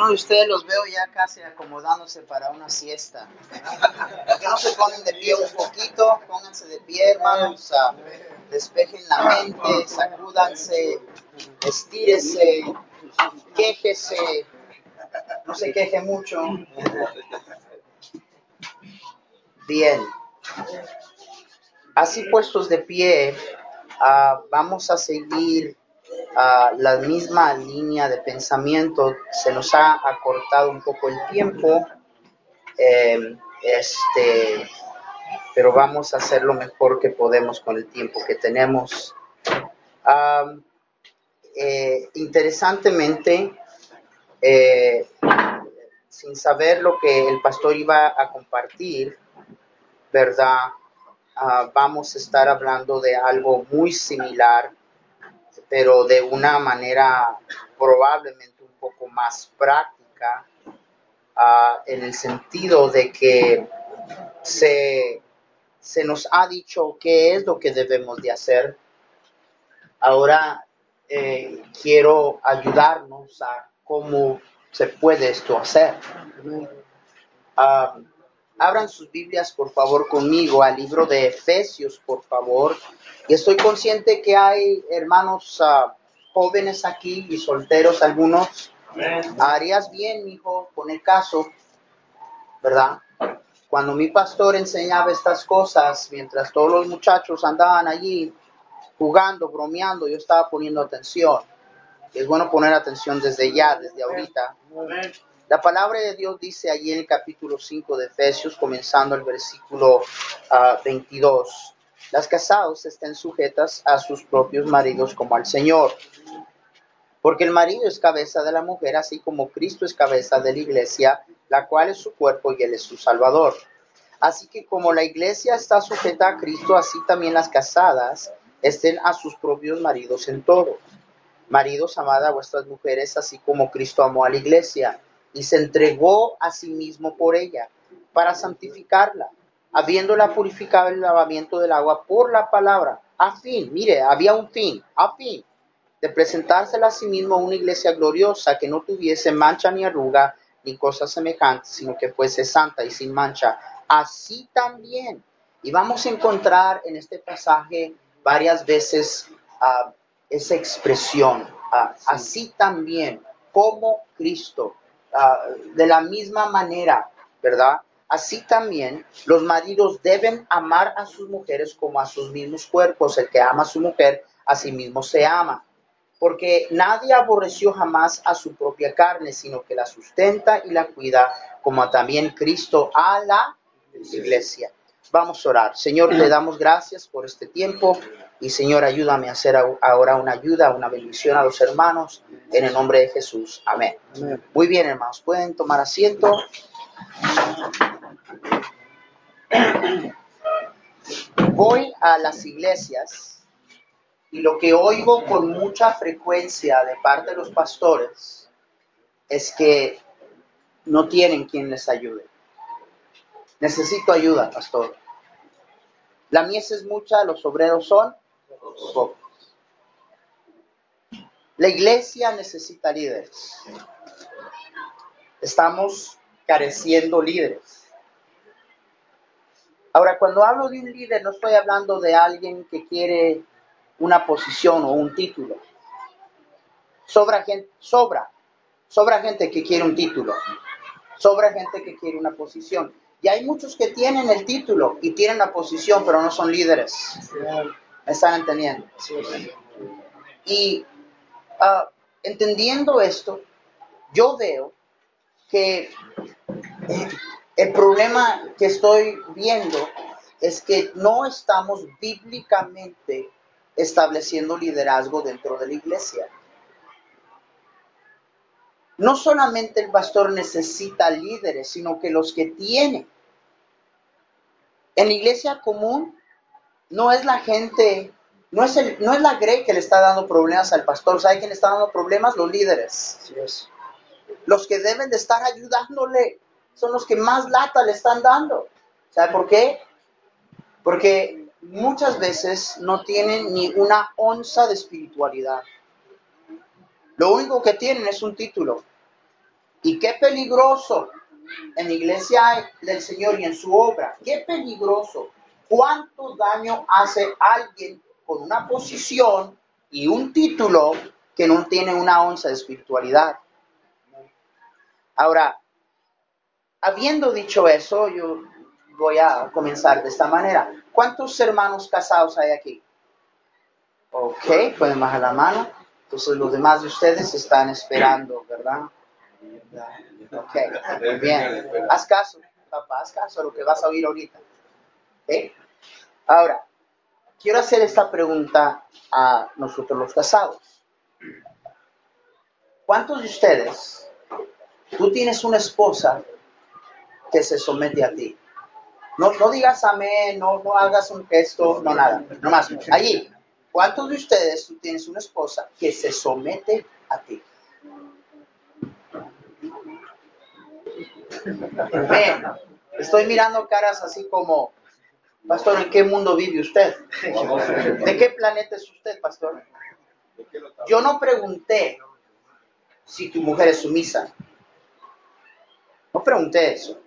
Algunos de ustedes los veo ya casi acomodándose para una siesta. ¿Por qué no se ponen de pie un poquito? Pónganse de pie, hermanos. despejen la mente, sacúdanse, estírese, quéjese. No se queje mucho. Bien. Así puestos de pie, ah, vamos a seguir la misma línea de pensamiento. Se nos ha acortado un poco el tiempo, em, este, pero vamos a hacer lo mejor que podemos con el tiempo que tenemos. Eh, interesantemente, eh, sin saber lo que el pastor iba a compartir, ¿verdad? Ah, vamos a estar hablando de algo muy similar pero de una manera probablemente un poco más práctica, ah, en el sentido de que se, se nos ha dicho qué es lo que debemos de hacer. Ahora eh, quiero ayudarnos a cómo se puede esto hacer. Ah, abran sus Biblias, por favor, conmigo al libro de Efesios, por favor. Y estoy consciente que hay hermanos ah, jóvenes aquí y solteros algunos. Harías bien, hijo, con el caso, ¿verdad? Cuando mi pastor enseñaba estas cosas, mientras todos los muchachos andaban allí jugando, bromeando, yo estaba poniendo atención. Es bueno poner atención desde ya, desde ahorita. La palabra de Dios dice allí en el capítulo 5 de Efesios, comenzando el versículo 22, ah, las casados estén sujetas a sus propios maridos como al Señor. Porque el marido es cabeza de la mujer, así como Cristo es cabeza de la iglesia, la cual es su cuerpo y él es su Salvador. Así que como la iglesia está sujeta a Cristo, así también las casadas estén a sus propios maridos en todo. Maridos, amad a vuestras mujeres, así como Cristo amó a la iglesia y se entregó a sí mismo por ella, para santificarla, habiéndola purificado el lavamiento del agua por la palabra, a fin, mire, había un fin, a fin de presentársela a sí mismo a una iglesia gloriosa que no tuviese mancha ni arruga ni cosas semejantes, sino que fuese santa y sin mancha. Así también, y vamos a encontrar en este pasaje varias veces ah, esa expresión, ah, así también como Cristo Ah, de la misma manera, ¿verdad? Así también los maridos deben amar a sus mujeres como a sus mismos cuerpos. El que ama a su mujer, a sí mismo se ama. Porque nadie aborreció jamás a su propia carne, sino que la sustenta y la cuida, como también Cristo a la iglesia. Vamos a orar. Señor, le damos gracias por este tiempo y Señor, ayúdame a hacer ahora una ayuda, una bendición a los hermanos en el nombre de Jesús. Amén. Muy bien, hermanos, pueden tomar asiento. Voy a las iglesias y lo que oigo con mucha frecuencia de parte de los pastores es que no tienen quien les ayude. Necesito ayuda, pastor. La mies es mucha, los obreros son pocos. La iglesia necesita líderes. Estamos careciendo líderes. Ahora, cuando hablo de un líder, no estoy hablando de alguien que quiere una posición o un título. Sobra gente, sobra, sobra gente que quiere un título. Sobra gente que quiere una posición. Y hay muchos que tienen el título y tienen la posición, pero no son líderes. ¿Me están entendiendo? Y ah, entendiendo esto, yo veo que el problema que estoy viendo es que no estamos bíblicamente estableciendo liderazgo dentro de la iglesia. No solamente el pastor necesita líderes, sino que los que tiene. En la iglesia común no es la gente, no es, el, no es la grey que le está dando problemas al pastor. ¿Sabe quién le está dando problemas? Los líderes. Los que deben de estar ayudándole son los que más lata le están dando. ¿Sabe por qué? Porque muchas veces no tienen ni una onza de espiritualidad. Lo único que tienen es un título. Y qué peligroso en la iglesia del Señor y en su obra. Qué peligroso. ¿Cuánto daño hace alguien con una posición y un título que no tiene una onza de espiritualidad? Ahora, habiendo dicho eso, yo voy a comenzar de esta manera. ¿Cuántos hermanos casados hay aquí? Ok, pueden bajar la mano. Entonces los demás de ustedes están esperando, ¿verdad? Ok, bien. Haz caso, papá, haz caso a lo que vas a oír ahorita. Ahora, quiero hacer esta pregunta a nosotros los casados. ¿Cuántos de ustedes, tú tienes una esposa que se somete a ti? No, no digas amén, no, no hagas un gesto, no nada, no más. Allí, ¿cuántos de ustedes tú tienes una esposa que se somete a ti? Estoy mirando caras así como, pastor, ¿en qué mundo vive usted? ¿De qué planeta es usted, pastor? Yo no pregunté si tu mujer es sumisa. No pregunté eso.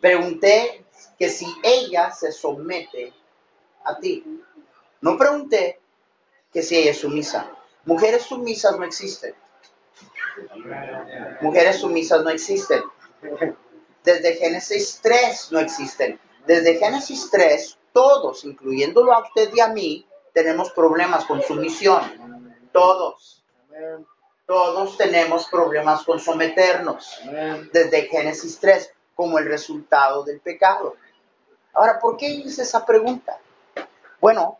Pregunté que si ella se somete a ti. No pregunté que si ella es sumisa. Mujeres sumisas no existen. Mujeres sumisas no existen. Desde Génesis 3 no existen. Desde Génesis 3, todos, incluyéndolo a usted y a mí, tenemos problemas con sumisión. Todos. Todos tenemos problemas con someternos. Desde Génesis 3, como el resultado del pecado. Ahora, ¿por qué hice esa pregunta? Bueno,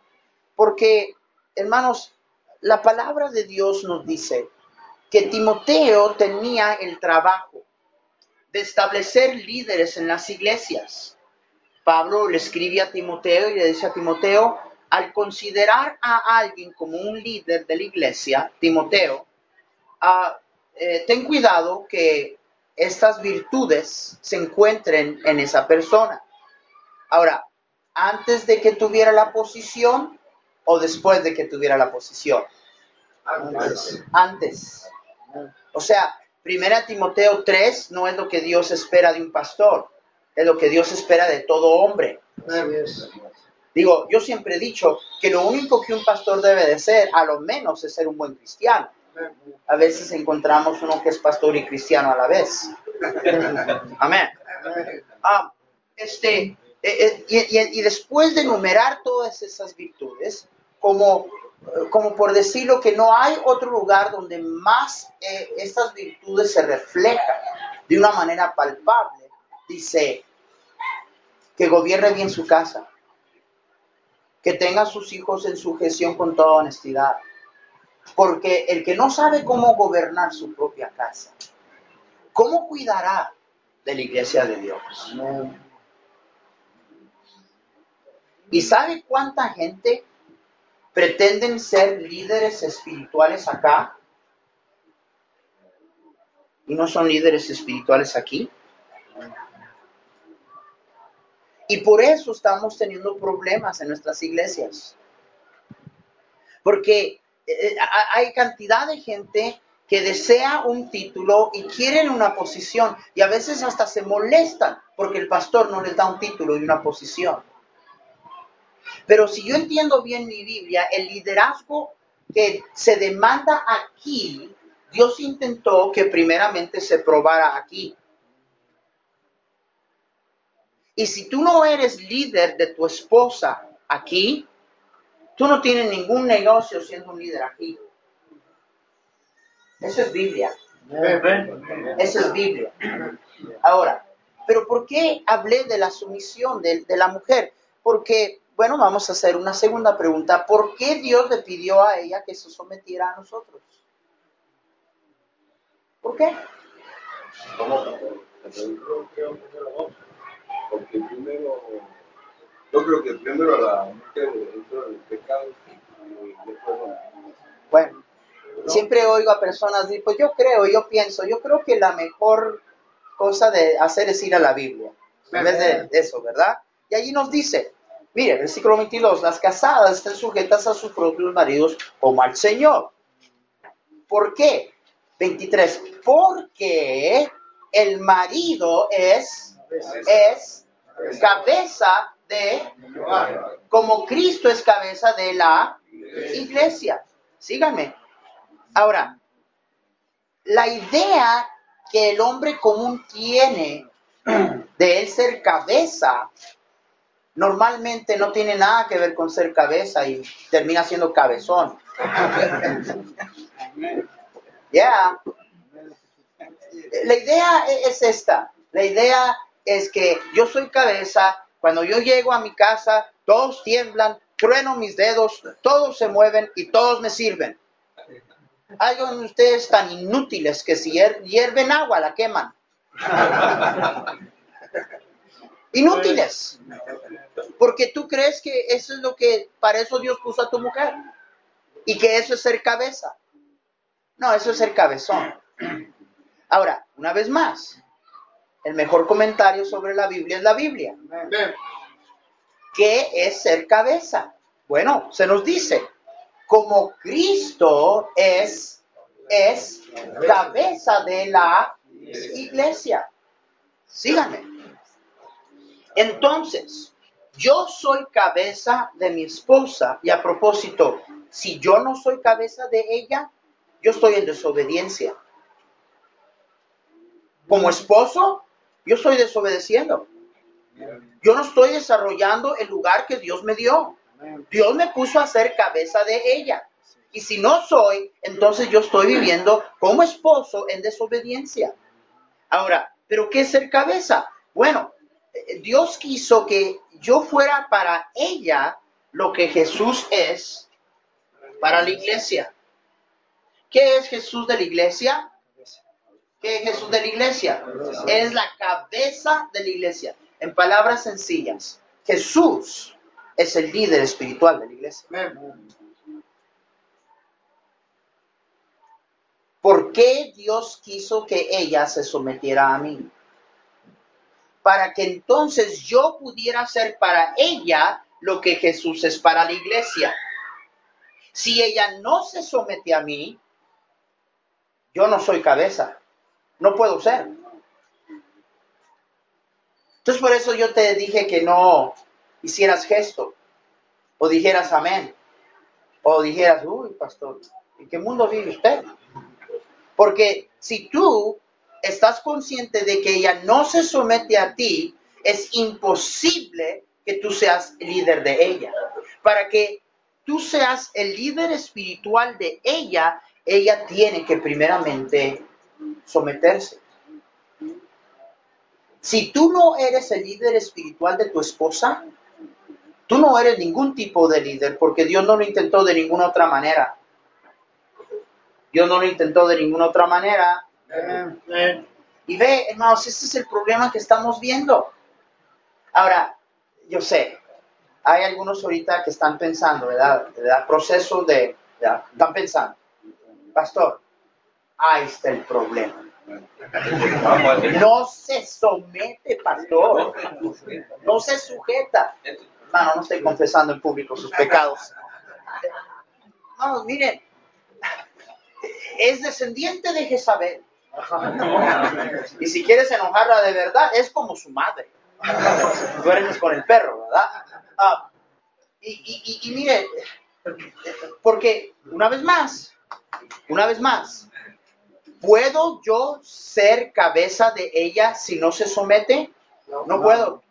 porque, hermanos, la palabra de Dios nos dice que Timoteo tenía el trabajo de establecer líderes en las iglesias. Pablo le escribe a Timoteo y le dice a Timoteo, al considerar a alguien como un líder de la iglesia, Timoteo, ah, eh, ten cuidado que estas virtudes se encuentren en esa persona. Ahora, antes de que tuviera la posición o después de que tuviera la posición. Antes. Antes. O sea, Primera Timoteo 3 no es lo que Dios espera de un pastor, es lo que Dios espera de todo hombre. Digo, yo siempre he dicho que lo único que un pastor debe de ser, a lo menos, es ser un buen cristiano. A veces encontramos uno que es pastor y cristiano a la vez. Amén. Ah, este, eh, eh, y, y después de enumerar todas esas virtudes, como como por decirlo, que no hay otro lugar donde más eh, estas virtudes se reflejan de una manera palpable. Dice, que gobierne bien su casa, que tenga a sus hijos en sujeción con toda honestidad, porque el que no sabe cómo gobernar su propia casa, ¿cómo cuidará de la iglesia de Dios? ¿Y sabe cuánta gente pretenden ser líderes espirituales acá y no son líderes espirituales aquí. Y por eso estamos teniendo problemas en nuestras iglesias. Porque eh, eh, hay cantidad de gente que desea un título y quieren una posición y a veces hasta se molestan porque el pastor no les da un título y una posición. Pero si yo entiendo bien mi Biblia, el liderazgo que se demanda aquí, Dios intentó que primeramente se probara aquí. Y si tú no eres líder de tu esposa aquí, tú no tienes ningún negocio siendo un líder aquí. Eso es Biblia. Eso es Biblia. Ahora, pero ¿por qué hablé de la sumisión de, de la mujer? Porque bueno, vamos a hacer una segunda pregunta. ¿Por qué Dios le pidió a ella que se sometiera a nosotros? ¿Por qué? Porque primero, yo creo que primero la mujer entró en el pecado y después Bueno, siempre oigo a personas decir, pues yo creo, yo pienso, yo creo que la mejor cosa de hacer es ir a la Biblia, en vez de eso, ¿verdad? Y allí nos dice, Mire, versículo 22, las casadas están sujetas a sus propios maridos como al Señor. ¿Por qué? 23, porque el marido es, es cabeza de, como Cristo es cabeza de la iglesia. Síganme. Ahora, la idea que el hombre común tiene de él ser cabeza normalmente no tiene nada que ver con ser cabeza y termina siendo cabezón. Ya. La idea es esta. La idea es que yo soy cabeza. Cuando yo llego a mi casa, todos tiemblan, trueno mis dedos, todos se mueven y todos me sirven. Hay ustedes tan inútiles que si hierven agua la queman. Inútiles. Porque tú crees que eso es lo que, para eso Dios puso a tu mujer. Y que eso es ser cabeza. No, eso es ser cabezón. Ahora, una vez más, el mejor comentario sobre la Biblia es la Biblia. ¿Qué es ser cabeza? Bueno, se nos dice, como Cristo es, es cabeza de la iglesia. Síganme. Entonces, yo soy cabeza de mi esposa y a propósito, si yo no soy cabeza de ella, yo estoy en desobediencia. Como esposo, yo estoy desobedeciendo. Yo no estoy desarrollando el lugar que Dios me dio. Dios me puso a ser cabeza de ella. Y si no soy, entonces yo estoy viviendo como esposo en desobediencia. Ahora, ¿pero qué es ser cabeza? Bueno, Dios quiso que yo fuera para ella lo que Jesús es para la iglesia. ¿Qué es Jesús de la iglesia? ¿Qué es Jesús de la iglesia? Es la cabeza de la iglesia. En palabras sencillas, Jesús es el líder espiritual de la iglesia. ¿Por qué Dios quiso que ella se sometiera a mí? Para que entonces yo pudiera ser para ella lo que Jesús es para la iglesia. Si ella no se somete a mí, yo no soy cabeza. No puedo ser. Entonces por eso yo te dije que no hicieras gesto, o dijeras amén, o dijeras, uy, pastor, ¿en qué mundo vive usted? Porque si tú estás consciente de que ella no se somete a ti, es imposible que tú seas líder de ella. Para que tú seas el líder espiritual de ella, ella tiene que primeramente someterse. Si tú no eres el líder espiritual de tu esposa, tú no eres ningún tipo de líder porque Dios no lo intentó de ninguna otra manera. Dios no lo intentó de ninguna otra manera. Y ve, hermanos, este es el problema que estamos viendo. Ahora, yo sé, hay algunos ahorita que están pensando, ¿verdad? ¿verdad? Proceso de, están pensando, pastor, ahí está el problema. No se somete, pastor. No se sujeta. Hermano, no estoy confesando en público sus pecados. Vamos, miren, es descendiente de Jezabel. Y si quieres enojarla de verdad, es como su madre. Duermes con el perro, ¿verdad? Ah, y, y, y, y mire, porque una vez más, una vez más, ¿puedo yo ser cabeza de ella si no se somete? No puedo.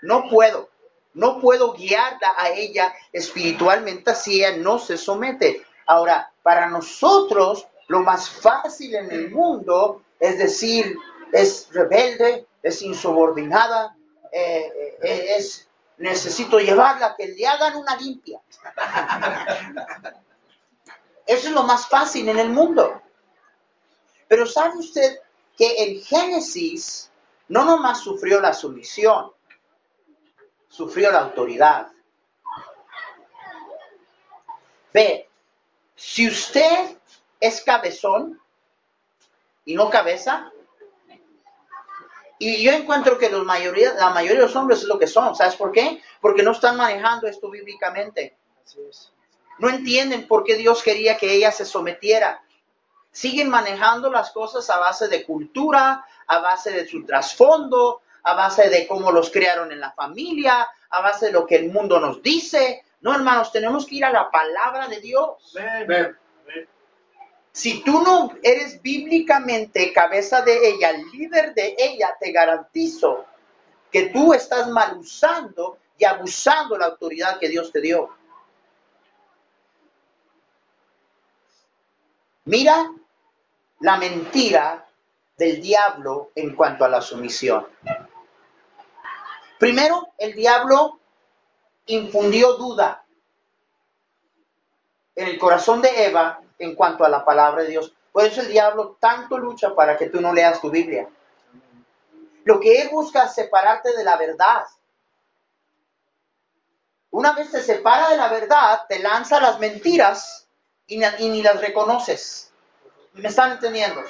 No puedo. No puedo guiarla a ella espiritualmente si ella no se somete. Ahora, para nosotros, lo más fácil en el mundo es decir, es rebelde, es insubordinada, eh, eh, es necesito llevarla, que le hagan una limpia. Eso es lo más fácil en el mundo. Pero ¿sabe usted que en Génesis no nomás sufrió la sumisión, sufrió la autoridad? Ve, si usted es cabezón y no cabeza, y yo encuentro que los mayoría, la mayoría de los hombres es lo que son. ¿Sabes por qué? Porque no están manejando esto bíblicamente. No entienden por qué Dios quería que ella se sometiera. Siguen manejando las cosas a base de cultura, a base de su trasfondo, a base de cómo los crearon en la familia, a base de lo que el mundo nos dice. No, hermanos, tenemos que ir a la palabra de Dios. Si tú no eres bíblicamente cabeza de ella, líder de ella, te garantizo que tú estás mal usando y abusando la autoridad que Dios te dio. Mira la mentira del diablo en cuanto a la sumisión. Primero, el diablo infundió duda en el corazón de Eva en cuanto a la palabra de Dios. Por eso el diablo tanto lucha para que tú no leas tu Biblia. Lo que él busca es separarte de la verdad. Una vez te separa de la verdad, te lanza las mentiras y, ni las reconoces. ¿Me están entendiendo?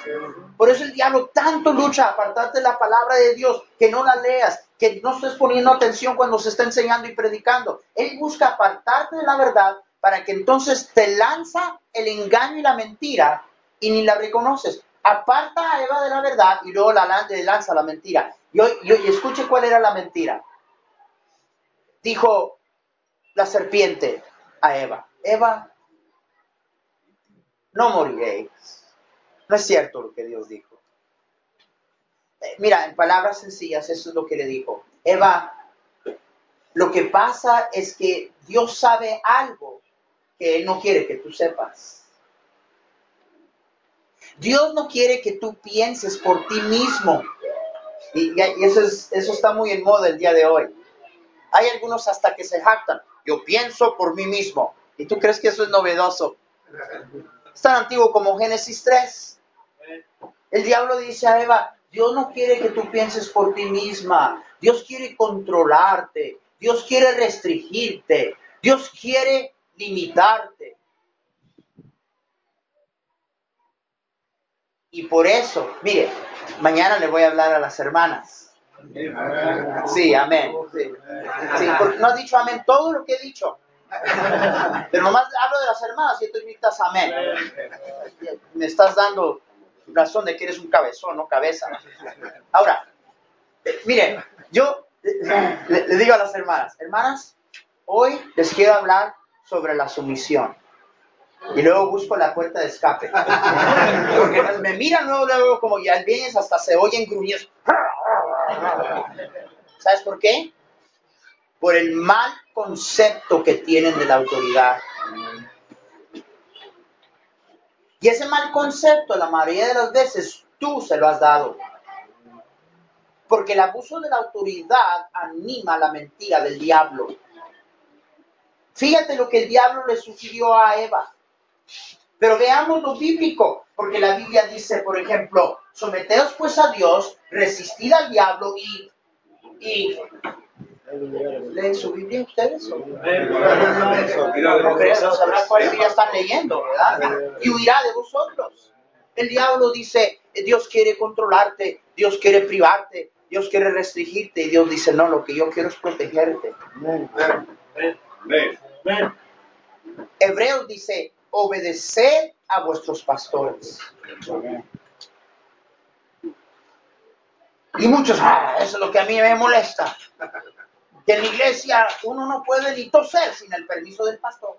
Por eso el diablo tanto lucha a apartarte de la palabra de Dios, que no la leas, que no estés poniendo atención cuando se está enseñando y predicando. Él busca apartarte de la verdad para que entonces te lanza el engaño y la mentira y ni la reconoces. Aparta a Eva de la verdad y luego la, le lanza la mentira. Y, y escuche cuál era la mentira. Dijo la serpiente a Eva, Eva, no moriréis no es cierto lo que Dios dijo. Eh, mira, en palabras sencillas, eso es lo que le dijo. Eva, lo que pasa es que Dios sabe algo que Él no quiere que tú sepas. Dios no quiere que tú pienses por ti mismo. Y, eso, eso está muy en moda el día de hoy. Hay algunos hasta que se jactan. Yo pienso por mí mismo. ¿Y tú crees que eso es novedoso? Es tan antiguo como Génesis 3. El diablo dice a Eva, Dios no quiere que tú pienses por ti misma. Dios quiere controlarte. Dios quiere restringirte. Dios quiere limitarte. Y por eso, mire, mañana le voy a hablar a las hermanas. Sí, amén. Sí. no has dicho amén todo lo que he dicho. Pero nomás hablo de las hermanas y tú gritas amén. Me estás dando razón de que eres un cabezón, no cabeza. Ahora, miren, yo le, digo a las hermanas, hermanas, hoy les quiero hablar sobre la sumisión. Y luego busco la puerta de escape. Porque me miran luego, luego como ya vienes hasta se oyen gruñidos. ¿Sabes por qué? Por el mal concepto que tienen de la autoridad. Y ese mal concepto, la mayoría de las veces, tú se lo has dado. Porque el abuso de la autoridad anima la mentira del diablo. Fíjate lo que el diablo le sugirió a Eva. Pero veamos lo bíblico, porque la Biblia dice, por ejemplo, someteos pues a Dios, resistid al diablo y, y ¿Leen su Biblia ustedes? No creo, sabrán cuál Biblia están leyendo, ¿verdad? Y huirá de vosotros. El diablo dice, Dios quiere controlarte, Dios quiere privarte, Dios quiere restringirte. Y Dios dice, no, lo que yo quiero es protegerte. Hebreos dice, obedeced a vuestros pastores. Y muchos, ah, eso es lo que a mí me molesta que en la iglesia uno no puede ni toser sin el permiso del pastor.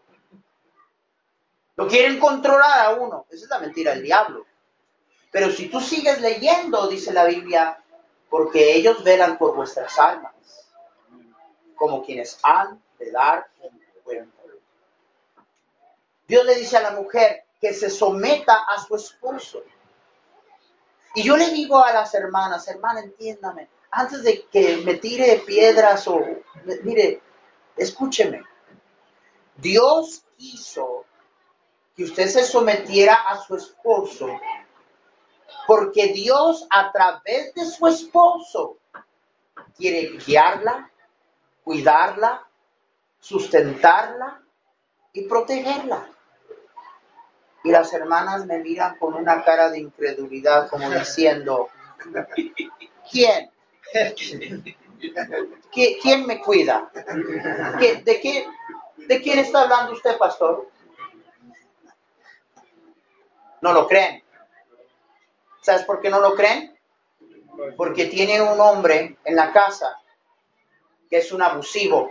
Lo quieren controlar a uno. Esa es la mentira del diablo. Pero si tú sigues leyendo, dice la Biblia, porque ellos velan por vuestras almas, como quienes han de dar Dios le dice a la mujer que se someta a su esposo. Y yo le digo a las hermanas, hermana, entiéndame, antes de que me tire piedras o, mire, escúcheme, Dios quiso que usted se sometiera a su esposo, porque Dios a través de su esposo quiere guiarla, cuidarla, sustentarla y protegerla. Y las hermanas me miran con una cara de incredulidad como diciendo, ¿quién? ¿Quién me cuida? ¿De, qué, ¿De quién está hablando usted, pastor? No lo creen. ¿Sabes por qué no lo creen? Porque tiene un hombre en la casa que es un abusivo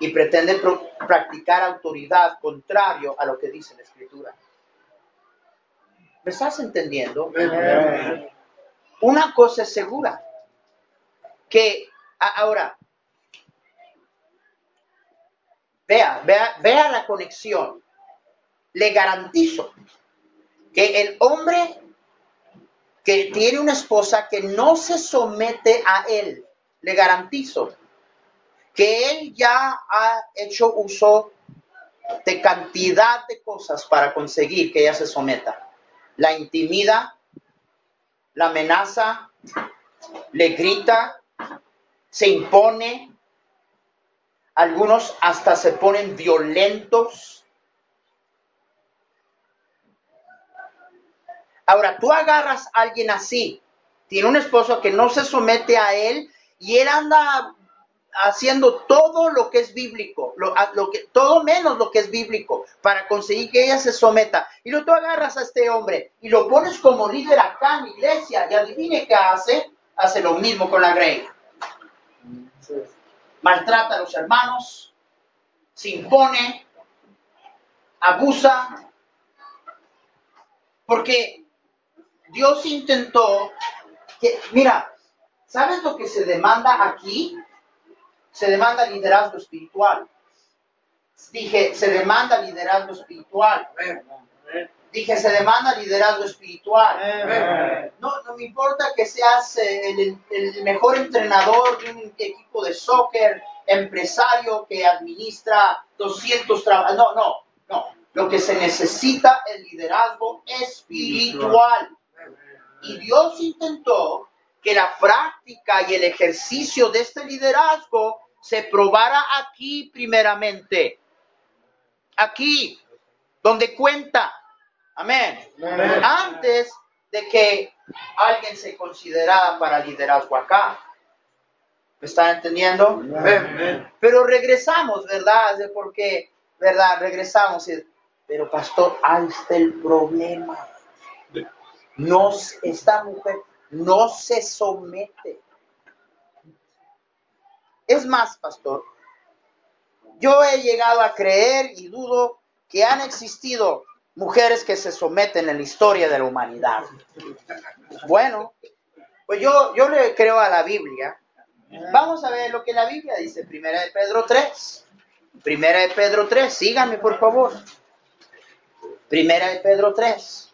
y pretende pro- practicar autoridad contrario a lo que dice la escritura. ¿Me estás entendiendo? Una cosa es segura, que ahora, vea, vea, vea la conexión. Le garantizo que el hombre que tiene una esposa que no se somete a él, le garantizo que él ya ha hecho uso de cantidad de cosas para conseguir que ella se someta. La intimida, la amenaza, le grita, se impone, algunos hasta se ponen violentos. Ahora, tú agarras a alguien así, tiene un esposo que no se somete a él y él anda haciendo todo lo que es bíblico, lo, lo que, todo menos lo que es bíblico, para conseguir que ella se someta. Y luego tú agarras a este hombre y lo pones como líder acá en la iglesia y adivine qué hace, hace lo mismo con la Grey. Maltrata a los hermanos, se impone, abusa, porque Dios intentó que, mira, ¿sabes lo que se demanda aquí? Se demanda liderazgo espiritual. Dije, se demanda liderazgo espiritual. Dije, se demanda liderazgo espiritual. No, no me importa que seas eh, el, el mejor entrenador de un equipo de soccer, empresario que administra 200 trabajos. No, no, no. Lo que se necesita es liderazgo espiritual. Y Dios intentó que la práctica y el ejercicio de este liderazgo se probara aquí primeramente. Aquí, donde cuenta. Amén. Antes de que alguien se considerara para liderazgo acá. ¿Me están entendiendo? Pero regresamos, ¿verdad? De Porque, ¿verdad? Regresamos. y- Pero pastor, ahí está el problema. No, esta mujer no se somete. Es más, pastor, yo he llegado a creer y dudo que han existido mujeres que se someten en la historia de la humanidad. Bueno, pues yo, yo le creo a la Biblia. Vamos a ver lo que la Biblia dice, Primera de Pedro 3. Primera de Pedro 3, síganme por favor. Primera de Pedro 3.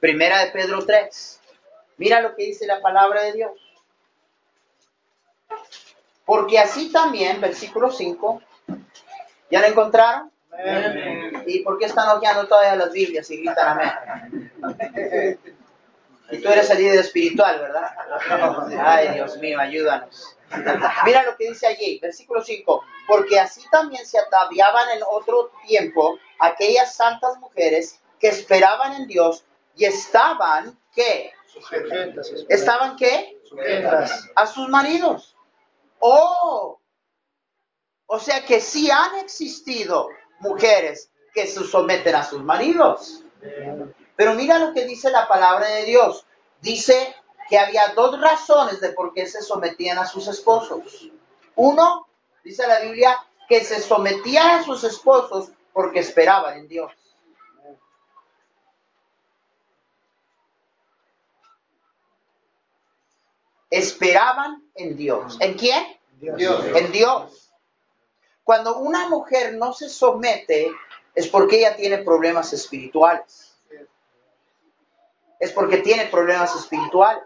Primera de Pedro 3. Mira lo que dice la palabra de Dios. Porque así también, versículo 5, ¿ya la encontraron? ¿Y por qué están hojeando todavía las Biblias y gritan amén? Y tú eres el líder espiritual, ¿verdad? Ay, Dios mío, ayúdanos. Mira lo que dice allí, versículo 5. Porque así también se ataviaban en otro tiempo aquellas santas mujeres que esperaban en Dios y estaban, ¿qué? ¿Estaban qué? A sus maridos. Oh, o sea que sí han existido mujeres que se someten a sus maridos. Pero mira lo que dice la palabra de Dios. Dice que había dos razones de por qué se sometían a sus esposos. Uno, dice la Biblia, que se sometían a sus esposos porque esperaban en Dios. Esperaban en Dios. ¿En quién? En Dios. Cuando una mujer no se somete es porque ella tiene problemas espirituales. Es porque tiene problemas espirituales.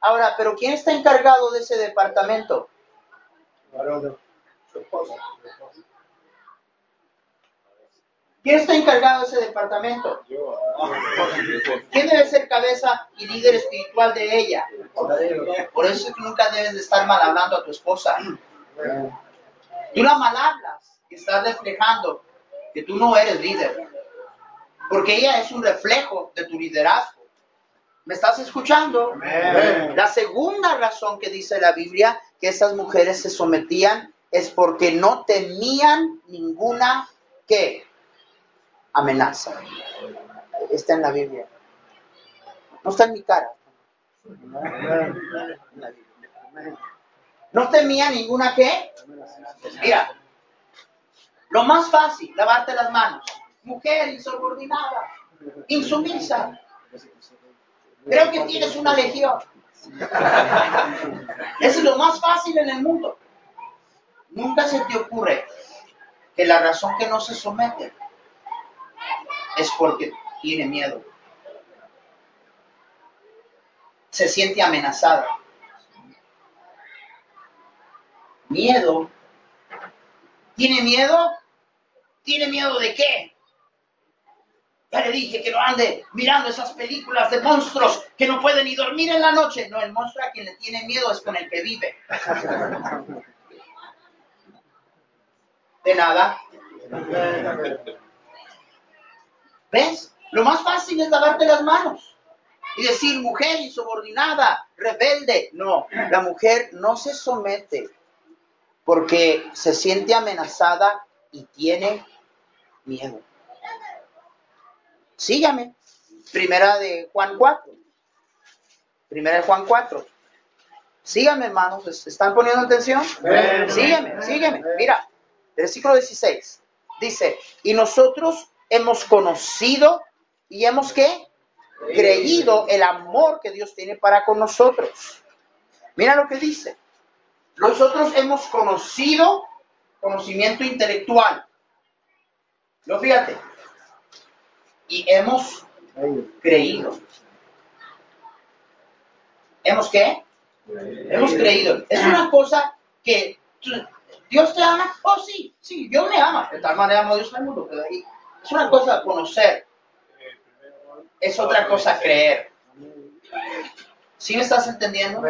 Ahora, pero ¿quién está encargado de ese departamento? ¿Quién está encargado de ese departamento? ¿Quién debe ser cabeza y líder espiritual de ella? Por eso es que nunca debes de estar mal hablando a tu esposa. Tú la mal hablas y estás reflejando que tú no eres líder. Porque ella es un reflejo de tu liderazgo. ¿Me estás escuchando? La segunda razón que dice la Biblia que esas mujeres se sometían es porque no temían ninguna ¿qué? Amenaza. Está en la Biblia. No está en mi cara. No temía ninguna qué. Mira, lo más fácil, lavarte las manos. Mujer insubordinada, insumisa. Creo que tienes una legión. Es lo más fácil en el mundo. Nunca se te ocurre que la razón que no se somete es porque tiene miedo. Se siente amenazada. Miedo. ¿Tiene miedo? ¿Tiene miedo de qué? Ya le dije que no ande mirando esas películas de monstruos que no pueden ni dormir en la noche. No, el monstruo a quien le tiene miedo es con el que vive. De nada. ¿Ves? Lo más fácil es lavarte las manos y decir mujer insubordinada, rebelde. No, la mujer no se somete porque se siente amenazada y tiene miedo. Sígame. Primera de Juan 4. Primera de Juan 4. Síganme, hermanos. ¿Están poniendo atención? Sígueme, sígueme. Mira, versículo 16. Dice, y nosotros hemos conocido y hemos qué? Creído el amor que Dios tiene para con nosotros. Mira lo que dice. Nosotros hemos conocido conocimiento intelectual. No fíjate, y hemos creído. ¿Hemos qué? Hemos creído. Es una cosa que Dios te ama. Oh, sí, sí, Dios me ama. De tal manera amó Dios al mundo. Pero ahí es una cosa conocer. Es otra cosa creer. ¿Sí me estás entendiendo?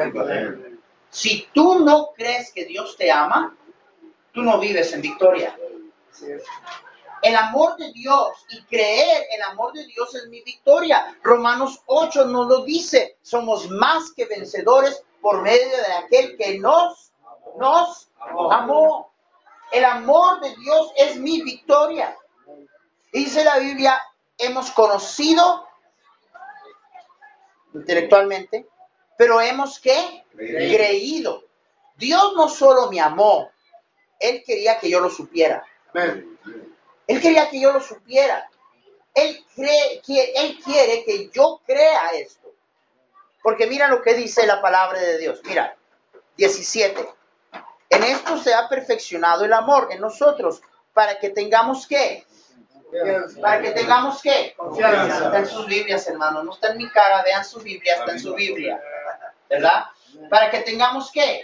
Si tú no crees que Dios te ama, tú no vives en victoria. El amor de Dios y creer el amor de Dios es mi victoria. Romanos 8 nos lo dice. Somos más que vencedores por medio de aquel que nos, nos amó. El amor de Dios es mi victoria. Dice la Biblia, hemos conocido intelectualmente, pero hemos que creído. Dios no solo me amó, Él quería que yo lo supiera. Él quería que yo lo supiera. Él, cree, que, él quiere que yo crea esto. Porque mira lo que dice la palabra de Dios. Mira, 17. En esto se ha perfeccionado el amor en nosotros para que tengamos qué? Para que tengamos qué? Confianza. Está en sus Biblias, hermano. No está en mi cara. Vean su Biblia, está en su Biblia. ¿Verdad? Para que tengamos qué?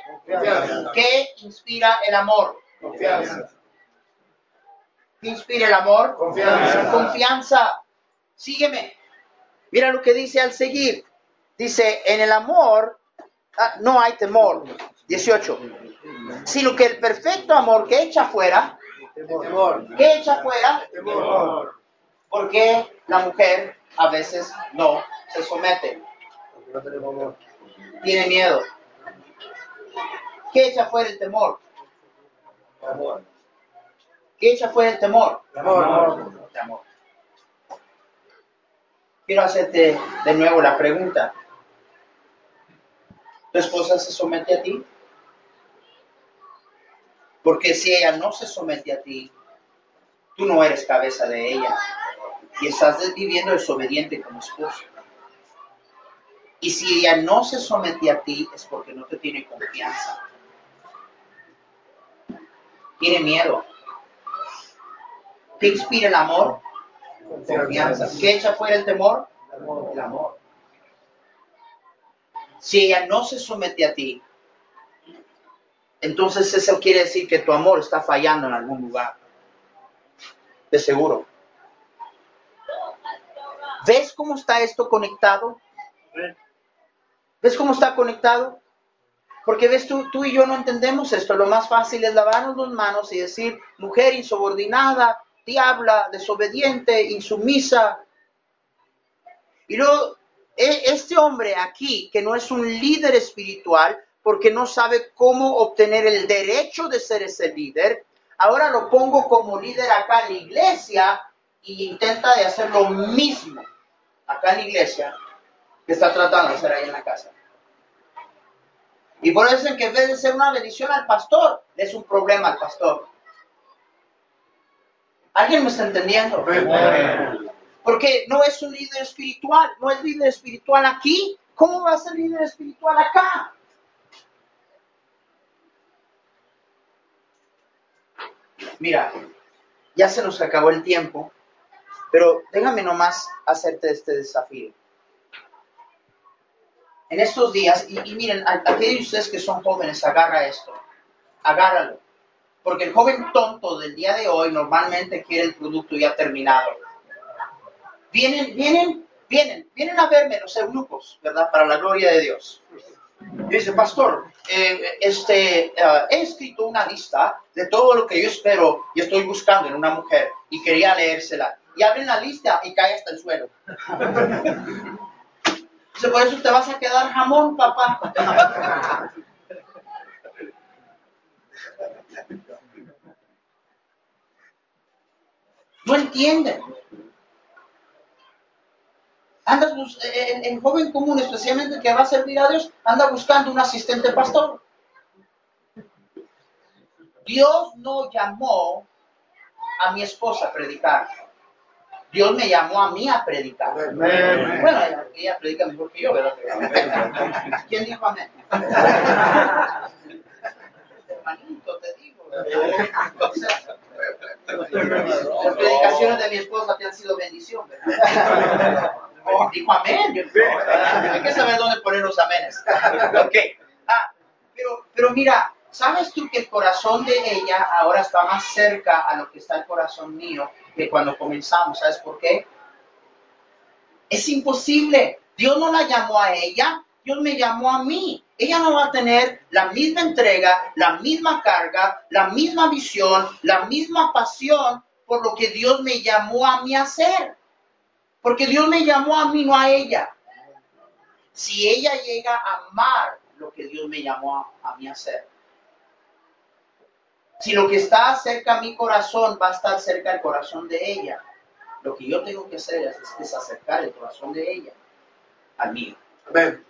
¿Qué inspira el amor? Confianza inspira el amor? Confianza. Confianza. Sígueme. Mira lo que dice al seguir. Dice, en el amor ah, no hay temor. 18. Sino que el perfecto amor que echa fuera, ¿qué echa fuera? Temor. Porque la mujer a veces no se somete. Tiene miedo. ¿Qué echa fuera el temor? Amor. ¿Qué echa fue el temor? Temor. temor. Quiero hacerte de nuevo la pregunta. ¿Tu esposa se somete a ti? Porque si ella no se somete a ti, tú no eres cabeza de ella y estás viviendo desobediente como esposo. Y si ella no se somete a ti es porque no te tiene confianza. Tiene miedo. ¿Qué inspira el amor? Confianza. ¿Qué echa fuera el temor? El amor. Si ella no se somete a ti, entonces eso quiere decir que tu amor está fallando en algún lugar. De seguro. ¿Ves cómo está esto conectado? ¿Ves cómo está conectado? Porque ves, tú, tú y yo no entendemos esto. Lo más fácil es lavarnos las manos y decir, mujer insubordinada, diabla, desobediente, insumisa. Y luego, e, este hombre aquí, que no es un líder espiritual, porque no sabe cómo obtener el derecho de ser ese líder, ahora lo pongo como líder acá en la iglesia y intenta de hacer lo mismo acá en la iglesia que está tratando de hacer ahí en la casa. Y por eso es que en vez de ser una bendición al pastor, es un problema al pastor. ¿Alguien me está entendiendo? Porque no es un líder espiritual, no es líder espiritual aquí. ¿Cómo va a ser líder espiritual acá? Mira, ya se nos acabó el tiempo, pero déjame nomás hacerte este desafío. En estos días, y, miren, aquellos de ustedes que son jóvenes, agarra esto, agárralo. Porque el joven tonto del día de hoy normalmente quiere el producto ya terminado. Vienen, vienen, vienen, vienen a verme los eunucos, ¿verdad? Para la gloria de Dios. Dice, pastor, eh, este, eh, he escrito una lista de todo lo que yo espero y estoy buscando en una mujer y quería leérsela. Y abren la lista y cae hasta el suelo. Dice, por eso te vas a quedar jamón, papá. No entienden. Andas en, en, joven común, especialmente que va a servir a Dios, anda buscando un asistente pastor. Dios no llamó a mi esposa a predicar. Dios me llamó a mí a predicar. Bueno, ella, predica mejor que yo, ¿verdad? ¿Quién dijo amén? Hermanito, te digo. las predicaciones de mi esposa te han sido bendición, ¿verdad? Dijo amén. hay que saber dónde poner los amenes. Ok. Ah, pero, pero mira, ¿sabes tú que el corazón de ella ahora está más cerca a lo que está el corazón mío que cuando comenzamos? ¿Sabes por qué? Es imposible. Dios no la llamó a ella, Dios me llamó a mí. Ella no va a tener la misma entrega, la misma carga, la misma visión, la misma pasión por lo que Dios me llamó a mí a hacer. Porque Dios me llamó a mí, no a ella. Si ella llega a amar lo que Dios me llamó a, mí a hacer. Si lo que está cerca a mi corazón va a estar cerca del corazón de ella, lo que yo tengo que hacer es, acercar el corazón de ella al mío. Amén.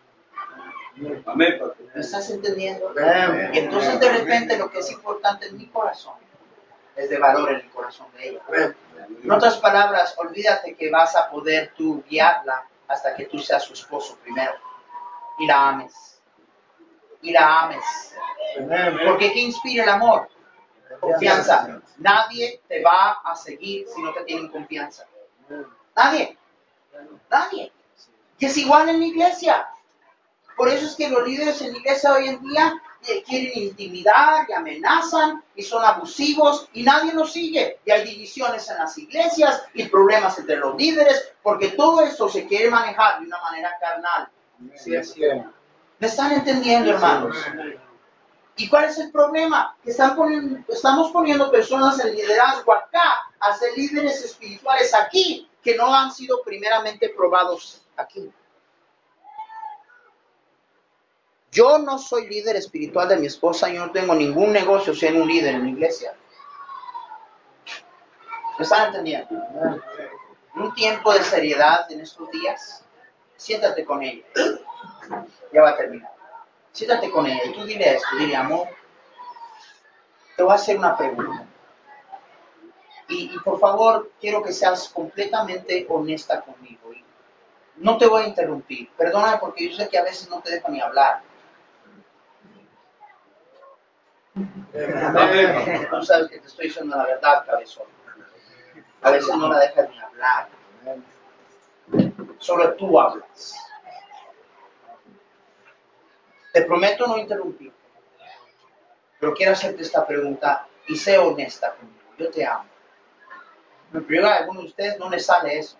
Amén. ¿Me estás entendiendo? Y entonces de repente lo que es importante en mi corazón es de valor en el corazón de ella. En otras palabras, olvídate que vas a poder tú guiarla hasta que tú seas su esposo primero y la ames. Y la ames. Porque ¿qué inspira el amor? Confianza. Nadie te va a seguir si no te tienen confianza. Nadie. Nadie. Y es igual en la iglesia. Por eso es que los líderes en la iglesia hoy en día quieren intimidar y amenazan y son abusivos y nadie los sigue. Y hay divisiones en las iglesias y problemas entre los líderes porque todo esto se quiere manejar de una manera carnal. ¿Me están entendiendo, hermanos? ¿Y cuál es el problema? Que están poniendo, estamos poniendo personas en liderazgo acá a ser líderes espirituales aquí que no han sido primeramente probados aquí. Yo no soy líder espiritual de mi esposa, yo no tengo ningún negocio siendo un líder en la iglesia. ¿Me están entendiendo? Un tiempo de seriedad en estos días, siéntate con ella. Ya va a terminar. Siéntate con ella y tú dile esto, dile, amor, te voy a hacer una pregunta. Y, y, por favor, quiero que seas completamente honesta conmigo. No te voy a interrumpir. Perdona porque yo sé que a veces no te dejo ni hablar. Tú sabes que te estoy diciendo la verdad, cabezón. A veces no la dejas ni hablar. Solo tú hablas. Te prometo no interrumpir. Pero quiero hacerte esta pregunta y sé honesta conmigo. Yo te amo. Pero a algunos de ustedes no les sale eso.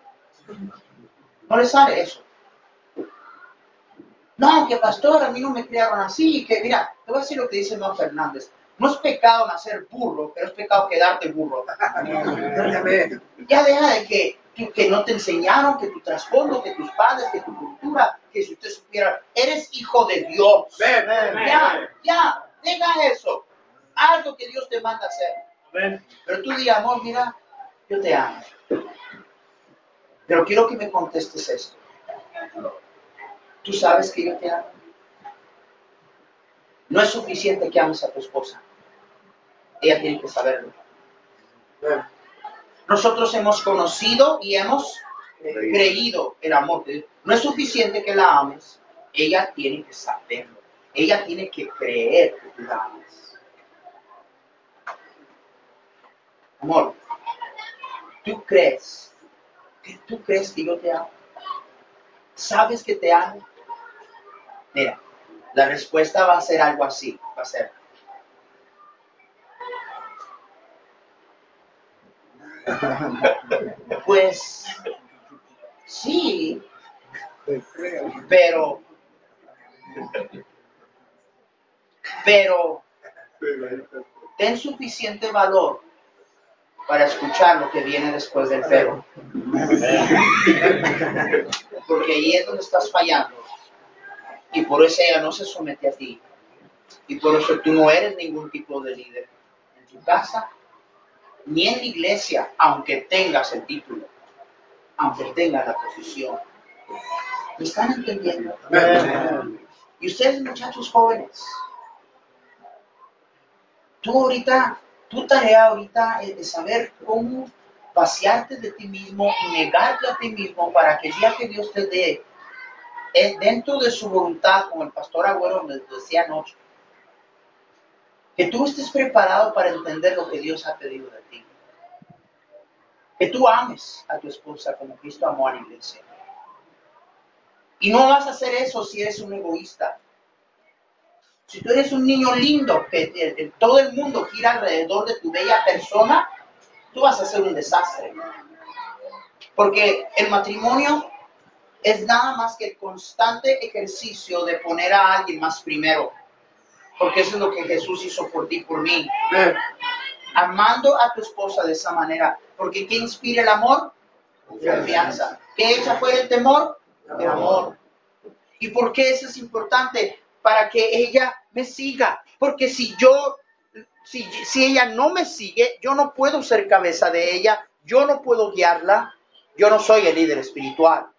No les sale eso. No, que pastor, a mí no me criaron así, que mira, te voy a decir lo que dice Juan Fernández. No es pecado nacer burro, pero es pecado quedarte burro. ya deja de que, que, no te enseñaron, que tu trasfondo, que tus padres, que tu cultura, que si usted supiera, eres hijo de Dios. Ya, ya, deja eso. Haz lo que Dios te manda hacer. Pero tú di, amor, mira, yo te amo. Pero quiero que me contestes esto. Tú sabes que yo te amo. No es suficiente que ames a tu esposa. Ella tiene que saberlo. Nosotros hemos conocido y hemos creído el amor de Dios. No es suficiente que la ames. Ella tiene que saberlo. Ella tiene que creer que tú la ames. Amor, ¿tú crees? que ¿Tú crees que yo te amo? ¿Sabes que te amo? Mira, la respuesta va a ser algo así. Va a ser, Pues sí, pero, pero ten suficiente valor para escuchar lo que viene después del pero. Porque ahí es donde estás fallando. Y por eso ella no se somete a ti. Y por eso tú no eres ningún tipo de líder en tu casa, ni en la iglesia, aunque tengas el título, aunque tengas la posición. ¿Me están entendiendo? Y ustedes, muchachos jóvenes, tú ahorita, tu tarea ahorita es saber cómo vaciarte de ti mismo y negarte a ti mismo para que el día que Dios te dé, dentro de su voluntad, como el pastor Agüero me decía anoche, que tú estés preparado para entender lo que Dios ha pedido de ti. Que tú ames a tu esposa como Cristo amó a la iglesia. Y no vas a hacer eso si eres un egoísta. Si tú eres un niño lindo, que todo el mundo gira alrededor de tu bella persona, tú vas a ser un desastre. Porque el matrimonio es nada más que el constante ejercicio de poner a alguien más primero. Porque eso es lo que Jesús hizo por ti, por mí. Amando a tu esposa de esa manera. Porque ¿qué inspira el amor? Confianza. ¿Qué echa fuera el temor? El amor. ¿Y por qué eso es importante? Para que ella me siga. Porque si yo, si, si ella no me sigue, yo no puedo ser cabeza de ella, yo no puedo guiarla, yo no soy el líder espiritual.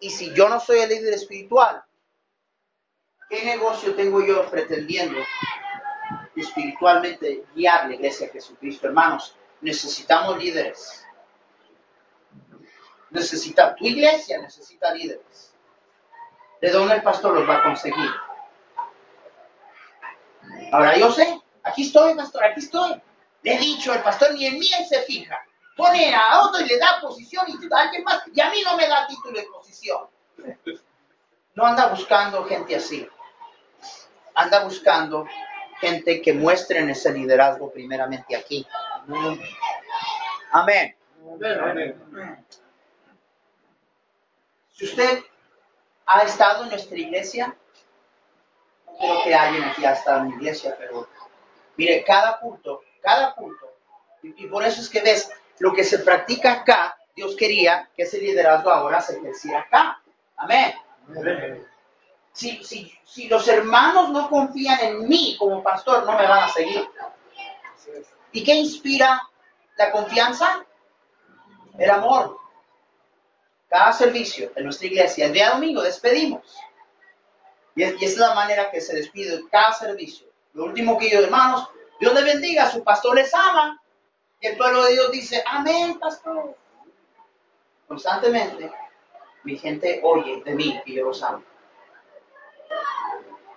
Y si yo no soy el líder espiritual, ¿qué negocio tengo yo pretendiendo espiritualmente guiar la iglesia de Jesucristo? Hermanos, necesitamos líderes. Necesita, tu iglesia necesita líderes. ¿De dónde el pastor los va a conseguir? Ahora yo sé, aquí estoy, pastor, aquí estoy. Le he dicho, el pastor ni en mí se fija pone a otro y le da posición y a alguien más, y a mí no me da título de posición. No anda buscando gente así. Anda buscando gente que muestren ese liderazgo primeramente aquí. Amén. Si usted ha estado en nuestra iglesia, no creo que alguien aquí ha estado en la iglesia, pero mire, cada culto, cada culto, y por eso es que ves, lo que se practica acá, Dios quería que ese liderazgo ahora se ejerciera acá. Amén. Si, si, si los hermanos no confían en mí como pastor, no me van a seguir. ¿Y qué inspira la confianza? El amor. Cada servicio en nuestra iglesia, el día domingo, despedimos. Y, esa es la manera que se despide cada servicio. Lo último que yo, hermanos, Dios les bendiga, su pastor les ama. Y el pueblo de Dios dice, amén, pastor. Constantemente, mi gente oye de mí y yo los amo.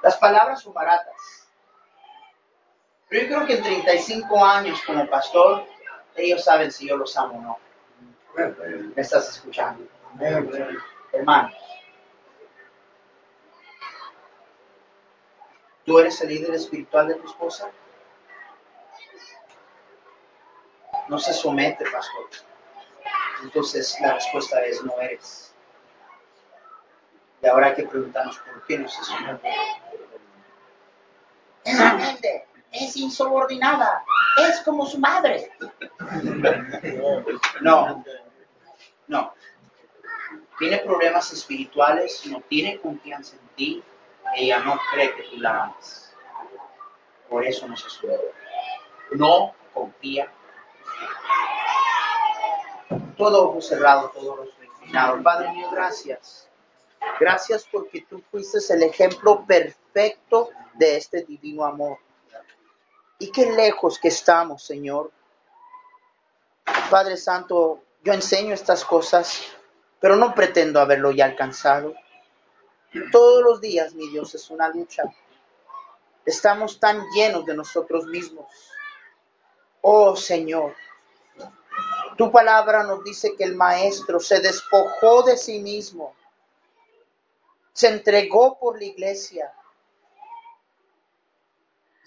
Las palabras son baratas. Pero yo creo que en 35 años como pastor, ellos saben si yo los amo o no. ¿Me estás escuchando? Hermanos. ¿Tú eres el líder espiritual de tu esposa? No se somete, pastor. Entonces la respuesta es no eres. Y ahora hay que preguntarnos por qué no se somete. Es rebelde, es insubordinada, es como su madre. No, no. Tiene problemas espirituales, no tiene confianza en ti, ella no cree que tú la amas. Por eso no se somete. No confía todo ojo cerrado, todo rostro inclinado. Padre mío, gracias. Gracias porque tú fuiste el ejemplo perfecto de este divino amor. Y qué lejos que estamos, Señor. Padre Santo, yo enseño estas cosas, pero no pretendo haberlo ya alcanzado. Todos los días, mi Dios, es una lucha. Estamos tan llenos de nosotros mismos. Oh Señor, tu palabra nos dice que el Maestro se despojó de sí mismo, se entregó por la iglesia.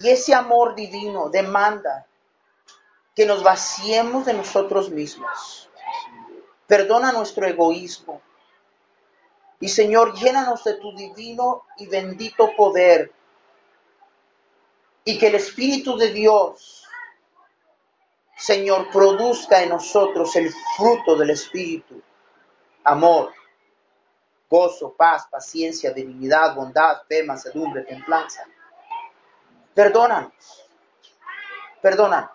Y ese amor divino demanda que nos vaciemos de nosotros mismos. Perdona nuestro egoísmo. Y Señor, llénanos de tu divino y bendito poder. Y que el Espíritu de Dios Señor, produzca en nosotros el fruto del Espíritu, amor, gozo, paz, paciencia, dignidad, bondad, fe, mansedumbre, templanza. Perdónanos, perdónanos,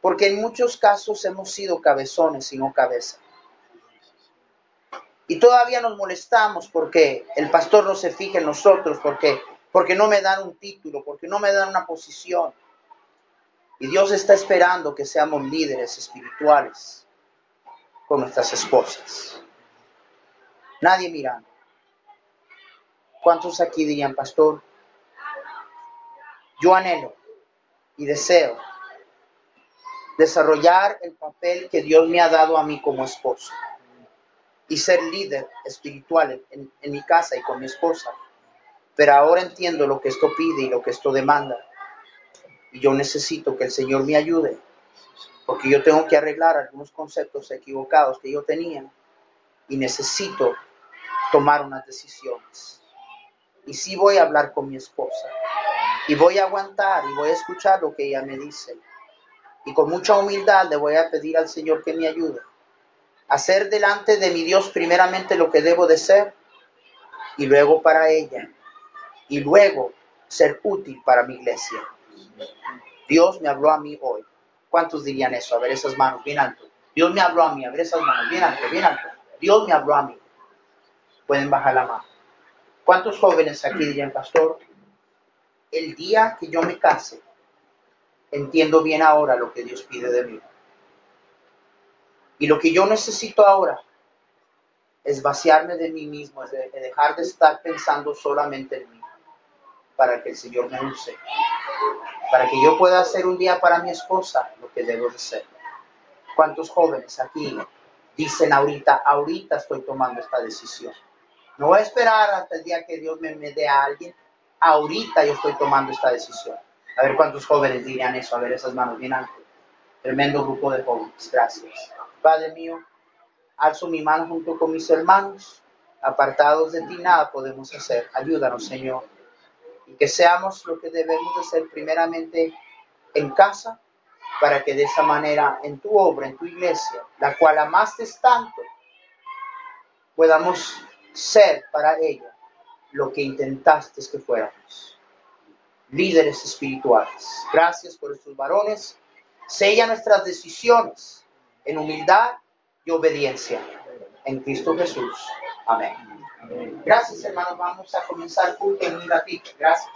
porque en muchos casos hemos sido cabezones y no cabeza. Y todavía nos molestamos porque el pastor no se fija en nosotros, porque, porque no me dan un título, porque no me dan una posición y Dios está esperando que seamos líderes espirituales con nuestras esposas. Nadie mirando. ¿Cuántos aquí dirían, pastor? Yo anhelo y deseo desarrollar el papel que Dios me ha dado a mí como esposo y ser líder espiritual en, en mi casa y con mi esposa. Pero ahora entiendo lo que esto pide y lo que esto demanda y yo necesito que el Señor me ayude, porque yo tengo que arreglar algunos conceptos equivocados que yo tenía y necesito tomar unas decisiones. Y sí voy a hablar con mi esposa y voy a aguantar y voy a escuchar lo que ella me dice. Y con mucha humildad le voy a pedir al Señor que me ayude a hacer delante de mi Dios primeramente lo que debo de ser y luego para ella y luego ser útil para mi iglesia. Dios me habló a mí hoy. ¿Cuántos dirían eso? A ver esas manos, bien alto. Dios me habló a mí, a ver esas manos, bien alto, bien alto. Dios me habló a mí. Pueden bajar la mano. ¿Cuántos jóvenes aquí dirían, pastor? El día que yo me case, entiendo bien ahora lo que Dios pide de mí. Y lo que yo necesito ahora es vaciarme de mí mismo, es dejar de estar pensando solamente en mí, para que el Señor me use para que yo pueda hacer un día para mi esposa lo que debo de ser. ¿Cuántos jóvenes aquí dicen ahorita, ahorita estoy tomando esta decisión? No voy a esperar hasta el día que Dios me, me dé a alguien, ahorita yo estoy tomando esta decisión. A ver cuántos jóvenes dirían eso, a ver esas manos bien altas. Tremendo grupo de jóvenes, gracias. Padre mío, alzo mi mano junto con mis hermanos, apartados de ti nada podemos hacer. Ayúdanos, Señor y que seamos lo que debemos de ser primeramente en casa, para que de esa manera en tu obra, en tu iglesia, la cual amaste tanto, podamos ser para ella lo que intentaste que fuéramos. Líderes espirituales. Gracias por estos varones. Sella nuestras decisiones en humildad y obediencia. En Cristo Jesús. Amén. Gracias, hermanos. Vamos a comenzar en un ratito. Gracias.